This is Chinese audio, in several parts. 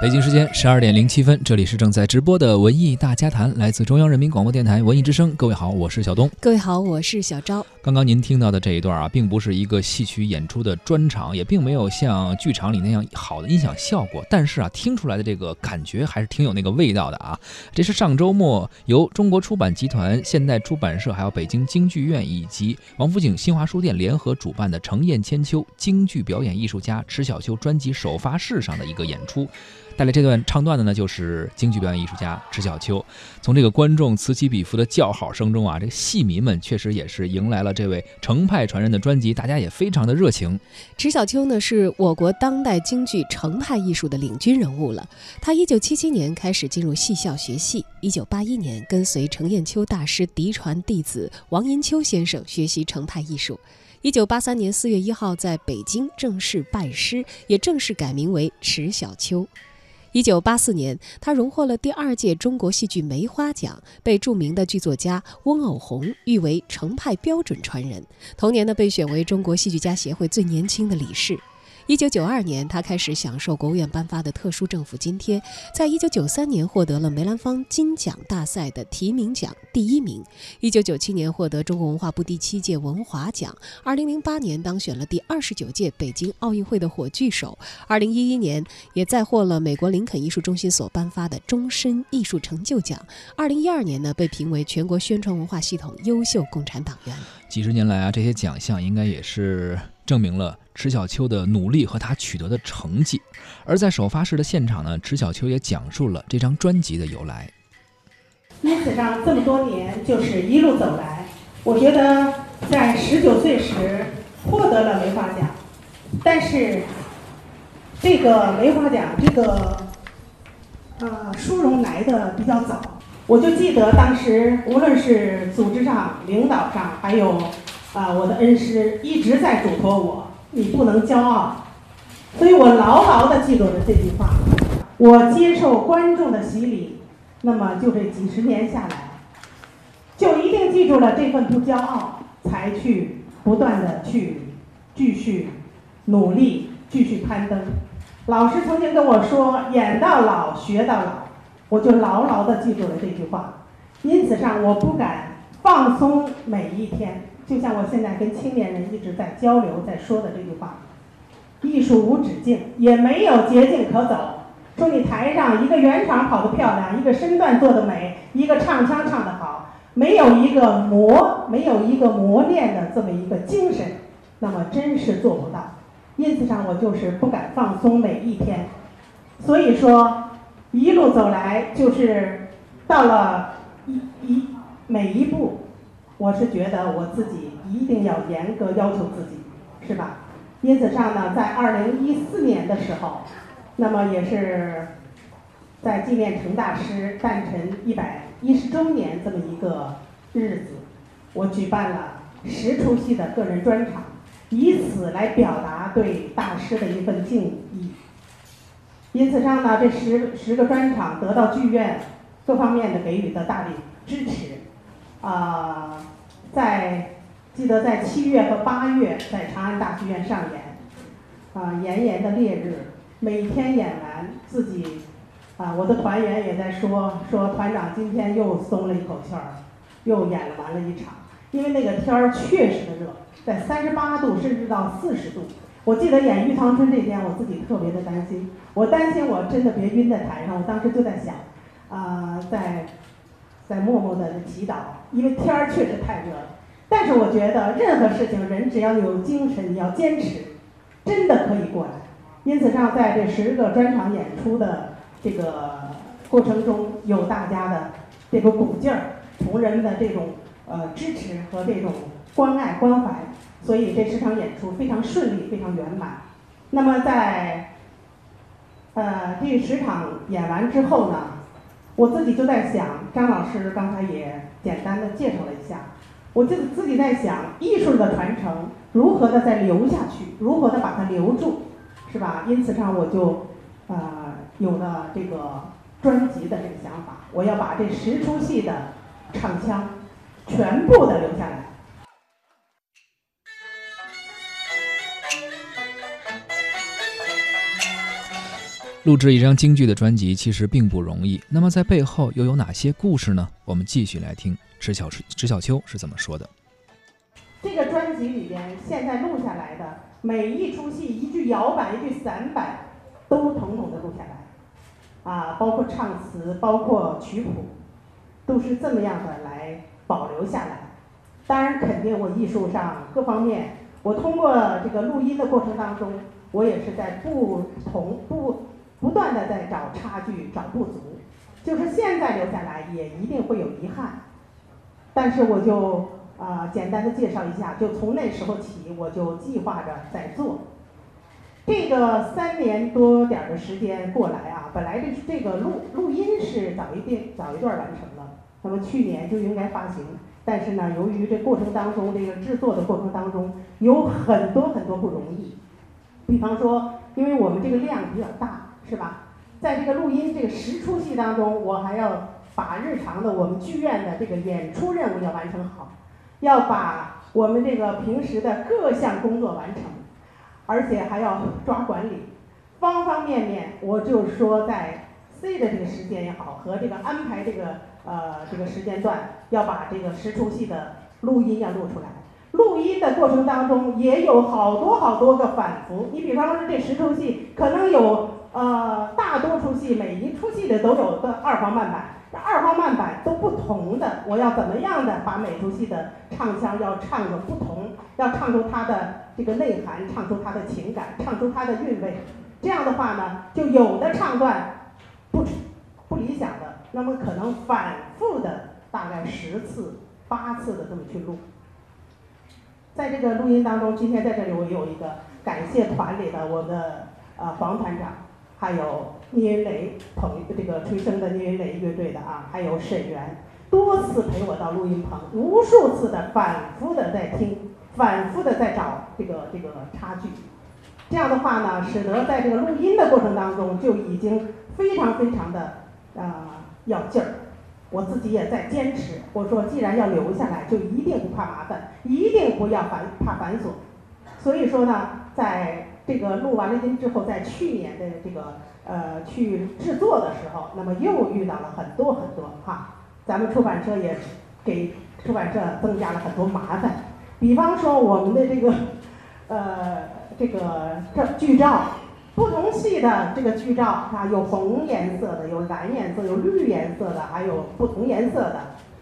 北京时间十二点零七分，这里是正在直播的文艺大家谈，来自中央人民广播电台文艺之声。各位好，我是小东。各位好，我是小昭。刚刚您听到的这一段啊，并不是一个戏曲演出的专场，也并没有像剧场里那样好的音响效果，但是啊，听出来的这个感觉还是挺有那个味道的啊。这是上周末由中国出版集团、现代出版社、还有北京京剧院以及王府井新华书店联合主办的《程砚千秋》京剧表演艺术家迟小秋专辑首发式上的一个演出。带来这段唱段的呢，就是京剧表演艺术家迟小秋。从这个观众此起彼伏的叫好声中啊，这个戏迷们确实也是迎来了这位程派传人的专辑，大家也非常的热情。迟小秋呢，是我国当代京剧程派艺术的领军人物了。他一九七七年开始进入戏校学戏，一九八一年跟随程砚秋大师嫡传弟子王银秋先生学习程派艺术。一九八三年四月一号在北京正式拜师，也正式改名为迟小秋。一九八四年，他荣获了第二届中国戏剧梅花奖，被著名的剧作家翁偶虹誉为程派标准传人。同年呢，被选为中国戏剧家协会最年轻的理事。一九九二年，他开始享受国务院颁发的特殊政府津贴。在一九九三年，获得了梅兰芳金奖大赛的提名奖第一名。一九九七年，获得中国文化部第七届文华奖。二零零八年，当选了第二十九届北京奥运会的火炬手。二零一一年，也再获了美国林肯艺术中心所颁发的终身艺术成就奖。二零一二年呢，被评为全国宣传文化系统优秀共产党员。几十年来啊，这些奖项应该也是。证明了迟小秋的努力和他取得的成绩，而在首发式的现场呢，迟小秋也讲述了这张专辑的由来。因此上这么多年就是一路走来，我觉得在十九岁时获得了梅花奖，但是这个梅花奖这个呃殊荣来的比较早，我就记得当时无论是组织上、领导上，还有。啊，我的恩师一直在嘱托我，你不能骄傲，所以我牢牢地记住了这句话。我接受观众的洗礼，那么就这几十年下来，就一定记住了这份不骄傲，才去不断的去继续努力，继续攀登。老师曾经跟我说，演到老学到老，我就牢牢地记住了这句话。因此上，我不敢放松每一天。就像我现在跟青年人一直在交流，在说的这句话：艺术无止境，也没有捷径可走。说你台上一个圆场跑得漂亮，一个身段做得美，一个唱腔唱得好，没有一个磨，没有一个磨练的这么一个精神，那么真是做不到。因此上，我就是不敢放松每一天。所以说，一路走来，就是到了一一每一步。我是觉得我自己一定要严格要求自己，是吧？因此上呢，在二零一四年的时候，那么也是在纪念程大师诞辰一百一十周年这么一个日子，我举办了十出戏的个人专场，以此来表达对大师的一份敬意。因此上呢，这十十个专场得到剧院各方面的给予的大力支持。啊，在记得在七月和八月在长安大剧院上演，啊炎炎的烈日，每天演完自己，啊我的团员也在说说团长今天又松了一口气儿，又演了完了一场，因为那个天儿确实的热，在三十八度甚至到四十度。我记得演《玉堂春》这天，我自己特别的担心，我担心我真的别晕在台上，我当时就在想，啊在。在默默的祈祷，因为天儿确实太热了。但是我觉得任何事情，人只要有精神，你要坚持，真的可以过来。因此上，在这十个专场演出的这个过程中，有大家的这个鼓劲儿，同仁的这种呃支持和这种关爱关怀，所以这十场演出非常顺利，非常圆满。那么在呃第十场演完之后呢？我自己就在想，张老师刚才也简单的介绍了一下，我就自己在想，艺术的传承如何的再留下去，如何的把它留住，是吧？因此上我就，呃，有了这个专辑的这个想法，我要把这十出戏的唱腔全部的留下来。录制一张京剧的专辑其实并不容易，那么在背后又有哪些故事呢？我们继续来听池小池小秋是怎么说的。这个专辑里边现在录下来的每一出戏，一句摇板，一句散板，都统统的录下来，啊，包括唱词，包括曲谱，都是这么样的来保留下来。当然，肯定我艺术上各方面，我通过这个录音的过程当中，我也是在不同不。不断的在找差距、找不足，就是现在留下来也一定会有遗憾。但是我就啊简单的介绍一下，就从那时候起，我就计划着在做。这个三年多点的时间过来啊，本来这这个录录音是早一定早一段完成了，那么去年就应该发行。但是呢，由于这过程当中这个制作的过程当中有很多很多不容易，比方说，因为我们这个量比较大。是吧？在这个录音这个十出戏当中，我还要把日常的我们剧院的这个演出任务要完成好，要把我们这个平时的各项工作完成，而且还要抓管理，方方面面。我就说，在 C 的这个时间也好，和这个安排这个呃这个时间段，要把这个十出戏的录音要录出来。录音的过程当中也有好多好多个反复。你比方说这十出戏，可能有。呃，大多数戏每一出戏的都有个二黄慢板，这二黄慢板都不同的，我要怎么样的把每出戏的唱腔要唱个不同，要唱出它的这个内涵，唱出它的情感，唱出它的韵味。这样的话呢，就有的唱段不不理想的，那么可能反复的大概十次、八次的这么去录。在这个录音当中，今天在这里我有一个感谢团里的我的呃黄团长。还有聂云雷朋这个吹笙的聂云雷乐队的啊，还有沈源，多次陪我到录音棚，无数次的反复的在听，反复的在找这个这个差距。这样的话呢，使得在这个录音的过程当中就已经非常非常的啊要劲儿。我自己也在坚持，我说既然要留下来，就一定不怕麻烦，一定不要繁怕繁琐。所以说呢，在这个录完了音之后，在去年的这个呃去制作的时候，那么又遇到了很多很多哈，咱们出版社也给出版社增加了很多麻烦，比方说我们的这个呃这个这剧照，不同系的这个剧照啊，有红颜色的，有蓝颜色，有绿颜色的，还有不同颜色的，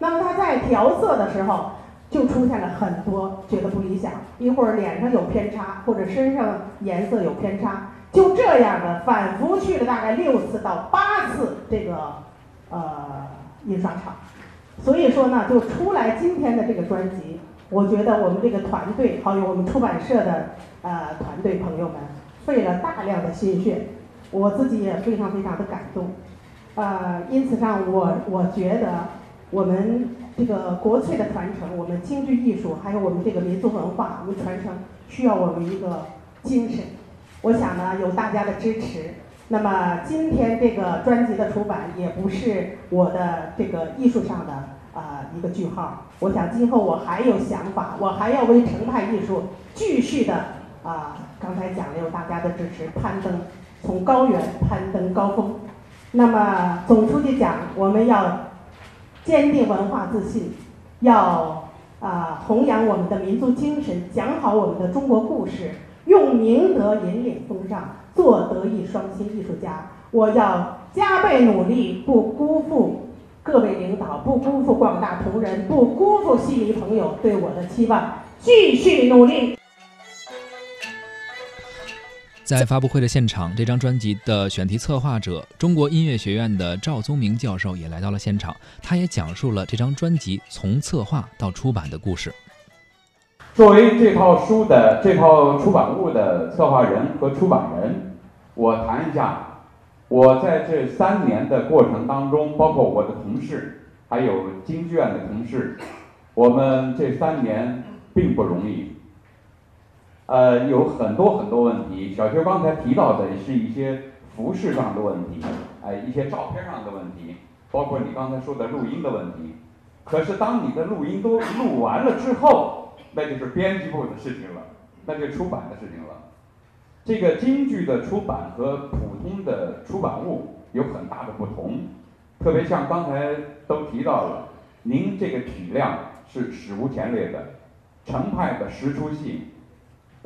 那么它在调色的时候。就出现了很多觉得不理想，一会儿脸上有偏差，或者身上颜色有偏差，就这样的反复去了大概六次到八次这个呃印刷厂，所以说呢，就出来今天的这个专辑，我觉得我们这个团队还有我们出版社的呃团队朋友们费了大量的心血，我自己也非常非常的感动，呃，因此上我我觉得我们。这个国粹的传承，我们京剧艺术，还有我们这个民族文化，我们传承需要我们一个精神。我想呢，有大家的支持，那么今天这个专辑的出版也不是我的这个艺术上的啊一个句号。我想今后我还有想法，我还要为程派艺术继续的啊，刚才讲了有大家的支持，攀登从高原攀登高峰。那么总书记讲，我们要。坚定文化自信，要啊弘扬我们的民族精神，讲好我们的中国故事，用明德引领风尚，做德艺双馨艺术家。我要加倍努力，不辜负各位领导，不辜负广大同仁，不辜负戏迷朋友对我的期望，继续努力。在发布会的现场，这张专辑的选题策划者、中国音乐学院的赵宗明教授也来到了现场。他也讲述了这张专辑从策划到出版的故事。作为这套书的这套出版物的策划人和出版人，我谈一下我在这三年的过程当中，包括我的同事，还有京剧院的同事，我们这三年并不容易。呃，有很多很多问题。小邱刚才提到的是一些服饰上的问题，哎，一些照片上的问题，包括你刚才说的录音的问题。可是当你的录音都录完了之后，那就是编辑部的事情了，那就出版的事情了。这个京剧的出版和普通的出版物有很大的不同，特别像刚才都提到了，您这个体量是史无前例的，程派的十出戏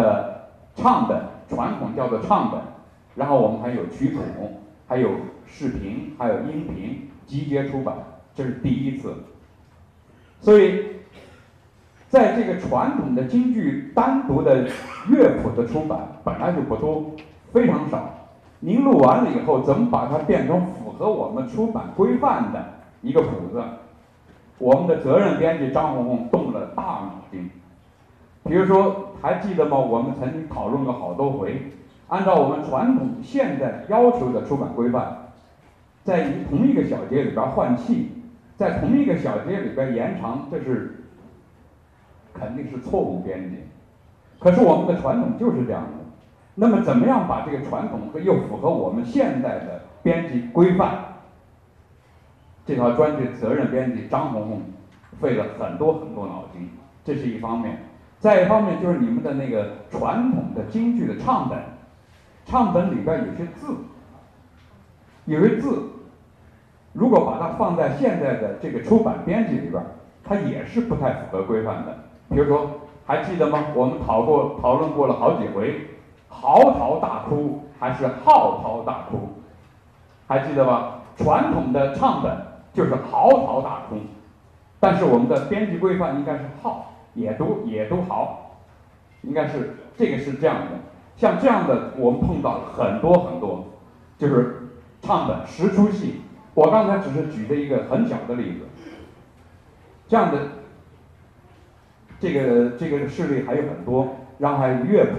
的唱本，传统叫做唱本，然后我们还有曲谱，还有视频，还有音频集结出版，这是第一次。所以，在这个传统的京剧单独的乐谱的出版本来就不多，非常少。您录完了以后，怎么把它变成符合我们出版规范的一个谱子？我们的责任编辑张红红动了大脑筋。比如说，还记得吗？我们曾经讨论过好多回，按照我们传统现在要求的出版规范，在同一个小节里边换气。在同一个小节里边延长，这是肯定是错误编辑。可是我们的传统就是这样的。那么怎么样把这个传统和又符合我们现在的编辑规范？这套专辑责任编辑张红红费了很多很多脑筋，这是一方面。再一方面就是你们的那个传统的京剧的唱本，唱本里边有些字，有些字。如果把它放在现在的这个出版编辑里边，它也是不太符合规范的。比如说，还记得吗？我们讨过讨论过了好几回，嚎啕大哭还是嚎啕大哭，还记得吧？传统的唱本就是嚎啕大哭，但是我们的编辑规范应该是号，也都也都好，应该是这个是这样的。像这样的，我们碰到很多很多，就是唱本十出戏。我刚才只是举的一个很小的例子，这样的这个这个事例还有很多，然后还有乐谱，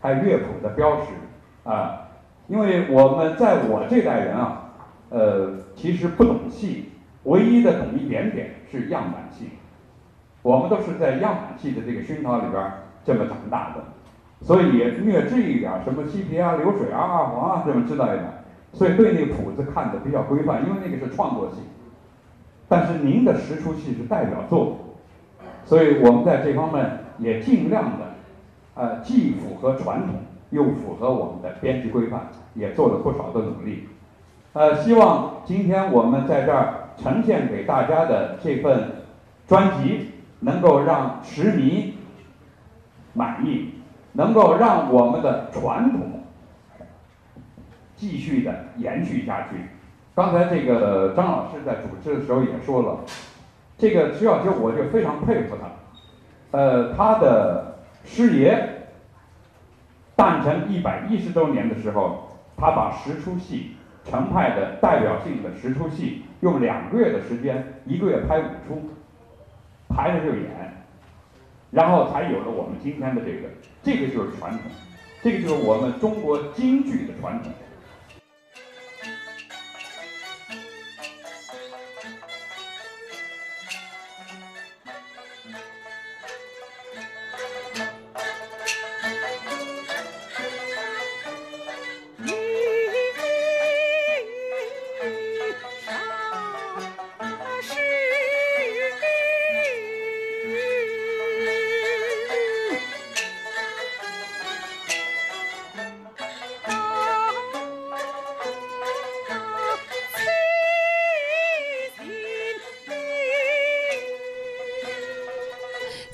还有乐谱的标识啊，因为我们在我这代人啊，呃，其实不懂戏，唯一的懂一点点是样板戏，我们都是在样板戏的这个熏陶里边这么长大的，所以也略知一点什么西皮啊、流水啊、二黄啊，这么知道一点。所以对那个谱子看的比较规范，因为那个是创作戏。但是您的十出戏是代表作，所以我们在这方面也尽量的，呃，既符合传统，又符合我们的编辑规范，也做了不少的努力。呃，希望今天我们在这儿呈现给大家的这份专辑，能够让市民满意，能够让我们的传统。继续的延续下去。刚才这个张老师在主持的时候也说了，这个徐小秋我就非常佩服他。呃，他的师爷诞辰一百一十周年的时候，他把十出戏程派的代表性的十出戏，用两个月的时间，一个月拍五出，排着就演，然后才有了我们今天的这个，这个就是传统，这个就是我们中国京剧的传统。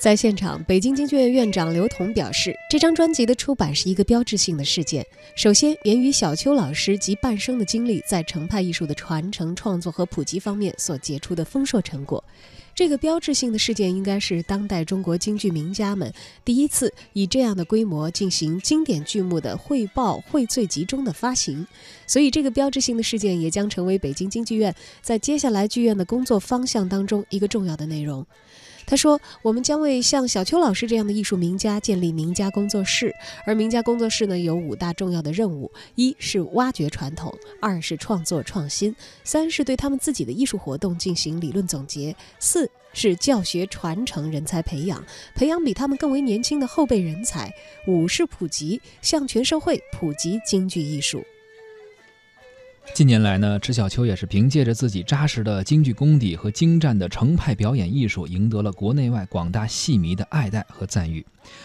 在现场，北京京剧院院长刘同表示，这张专辑的出版是一个标志性的事件。首先，源于小邱老师及半生的经历，在程派艺术的传承、创作和普及方面所结出的丰硕成果。这个标志性的事件，应该是当代中国京剧名家们第一次以这样的规模进行经典剧目的汇报汇萃集中的发行。所以，这个标志性的事件也将成为北京京剧院在接下来剧院的工作方向当中一个重要的内容。他说：“我们将为像小邱老师这样的艺术名家建立名家工作室，而名家工作室呢有五大重要的任务：一是挖掘传统，二是创作创新，三是对他们自己的艺术活动进行理论总结，四是教学传承、人才培养，培养比他们更为年轻的后辈人才，五是普及，向全社会普及京剧艺术。”近年来呢，池小秋也是凭借着自己扎实的京剧功底和精湛的程派表演艺术，赢得了国内外广大戏迷的爱戴和赞誉。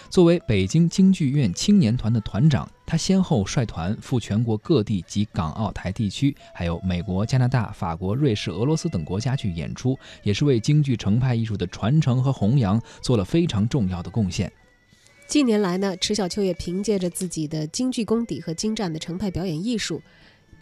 作为北京京剧院青年团的团长，他先后率团赴全国各地及港澳台地区，还有美国、加拿大、法国、瑞士、俄罗斯等国家去演出，也是为京剧程派艺术的传承和弘扬做了非常重要的贡献。近年来呢，池小秋也凭借着自己的京剧功底和精湛的程派表演艺术。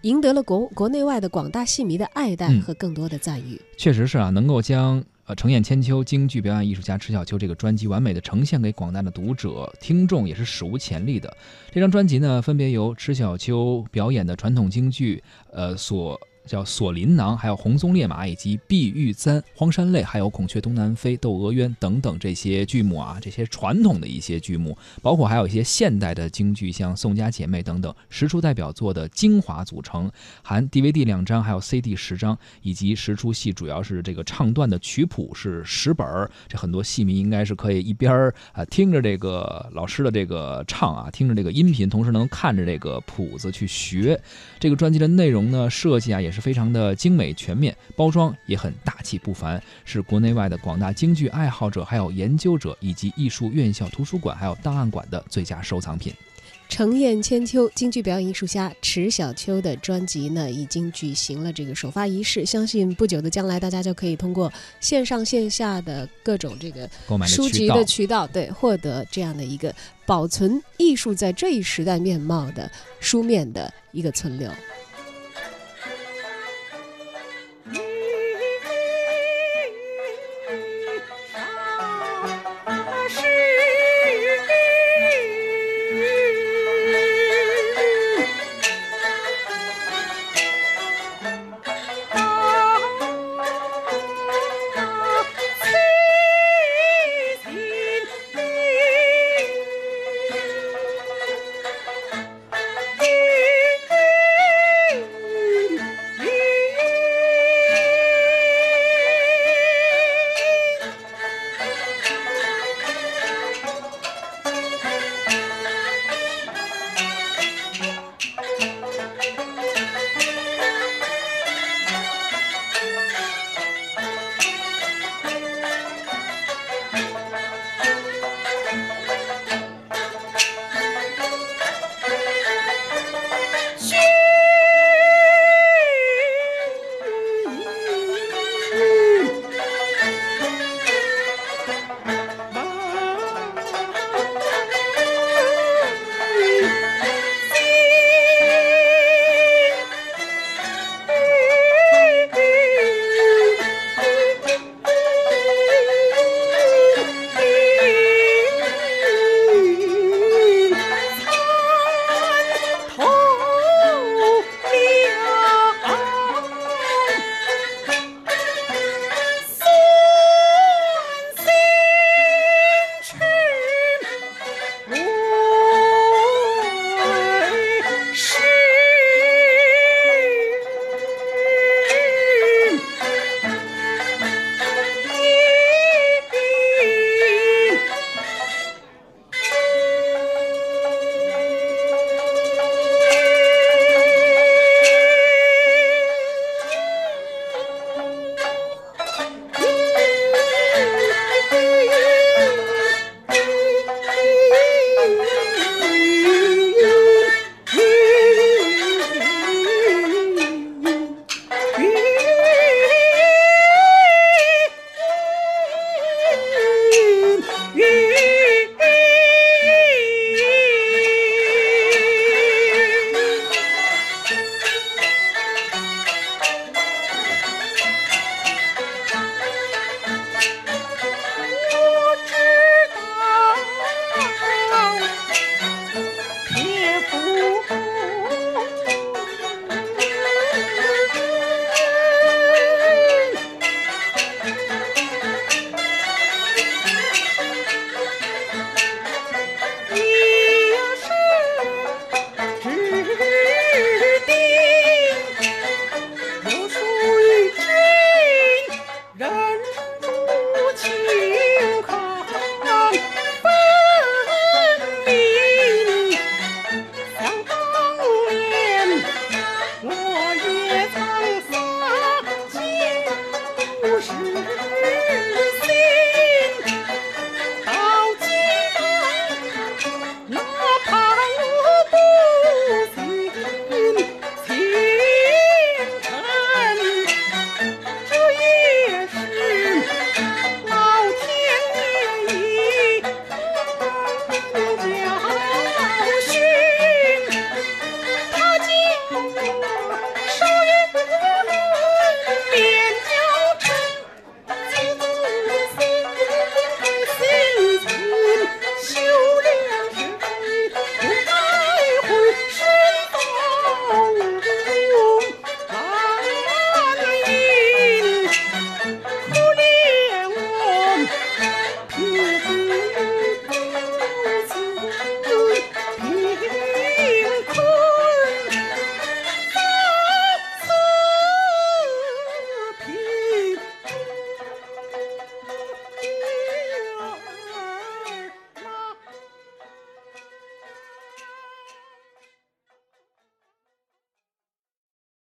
赢得了国国内外的广大戏迷的爱戴和更多的赞誉。确实是啊，能够将呃《程砚千秋》京剧表演艺术家迟小秋这个专辑完美的呈现给广大的读者听众，也是史无前例的。这张专辑呢，分别由迟小秋表演的传统京剧，呃所。叫《锁麟囊》，还有《红鬃烈马》，以及《碧玉簪》《荒山泪》，还有《孔雀东南飞》《窦娥冤》等等这些剧目啊，这些传统的一些剧目，包括还有一些现代的京剧，像《宋家姐妹》等等，十出代表作的精华组成，含 DVD 两张，还有 CD 十张，以及十出戏，主要是这个唱段的曲谱是十本儿。这很多戏迷应该是可以一边儿啊听着这个老师的这个唱啊，听着这个音频，同时能看着这个谱子去学。这个专辑的内容呢，设计啊也是。是非常的精美全面，包装也很大气不凡，是国内外的广大京剧爱好者、还有研究者以及艺术院校、图书馆还有档案馆的最佳收藏品。程砚千秋京剧表演艺术家迟小秋的专辑呢，已经举行了这个首发仪式。相信不久的将来，大家就可以通过线上线下的各种这个书籍的渠道，对，获得这样的一个保存艺术在这一时代面貌的书面的一个存留。